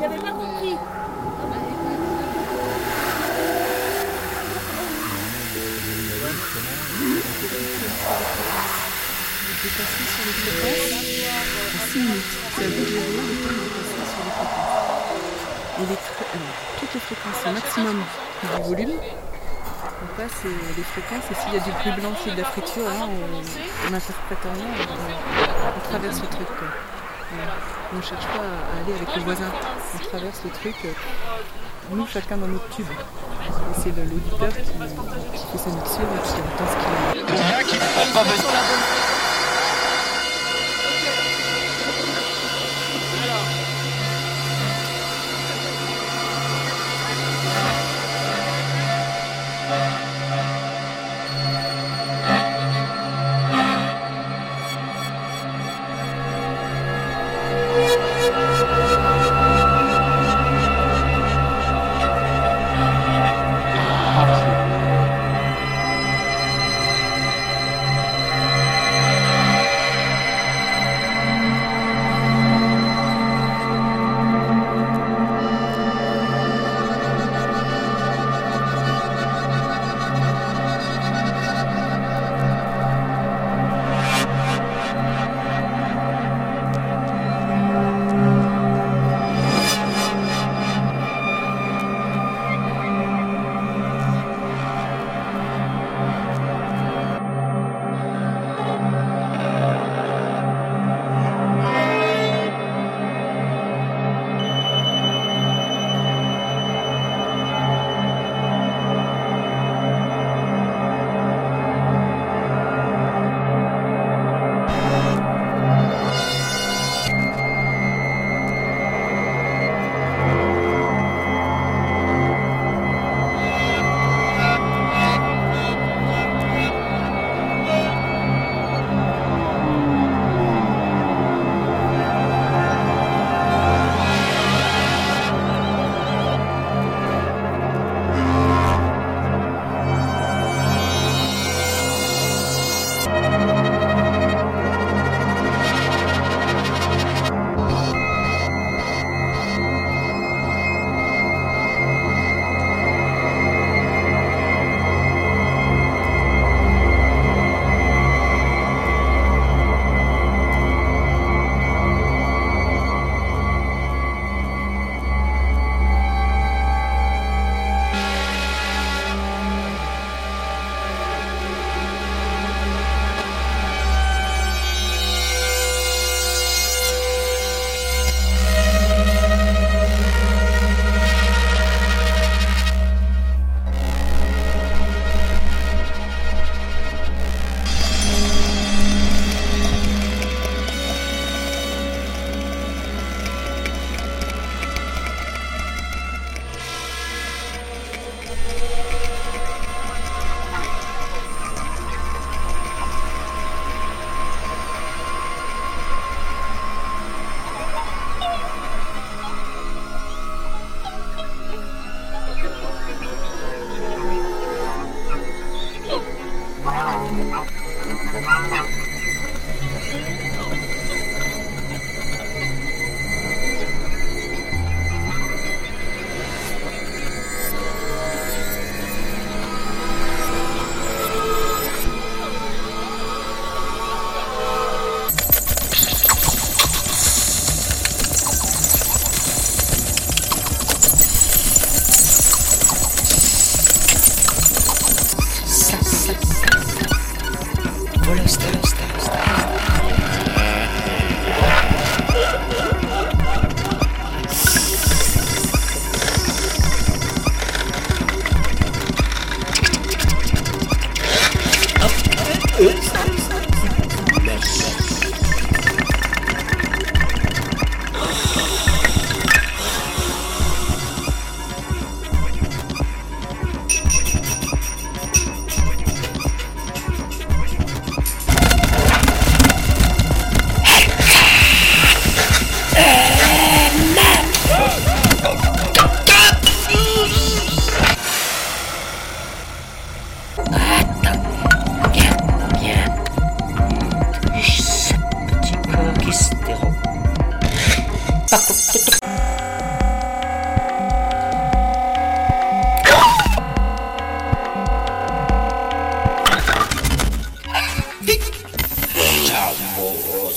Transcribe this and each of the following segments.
J'avais pas compris. dépasser sur les fréquences en 6 minutes. Le temps de sur les fréquences. Et les toutes les fréquences au maximum du volume. On passe euh, les fréquences et s'il y a du bruit blanc, s'il a de la friture, là, on n'interprète rien, on, traverse le truc. On ne cherche pas à aller avec le voisin, on traverse le truc, euh, nous chacun dans notre tube. Et c'est l'auditeur qui, qui fait sa mixture et qui ce qu'il Ah,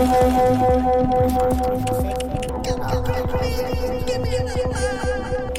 Give me another.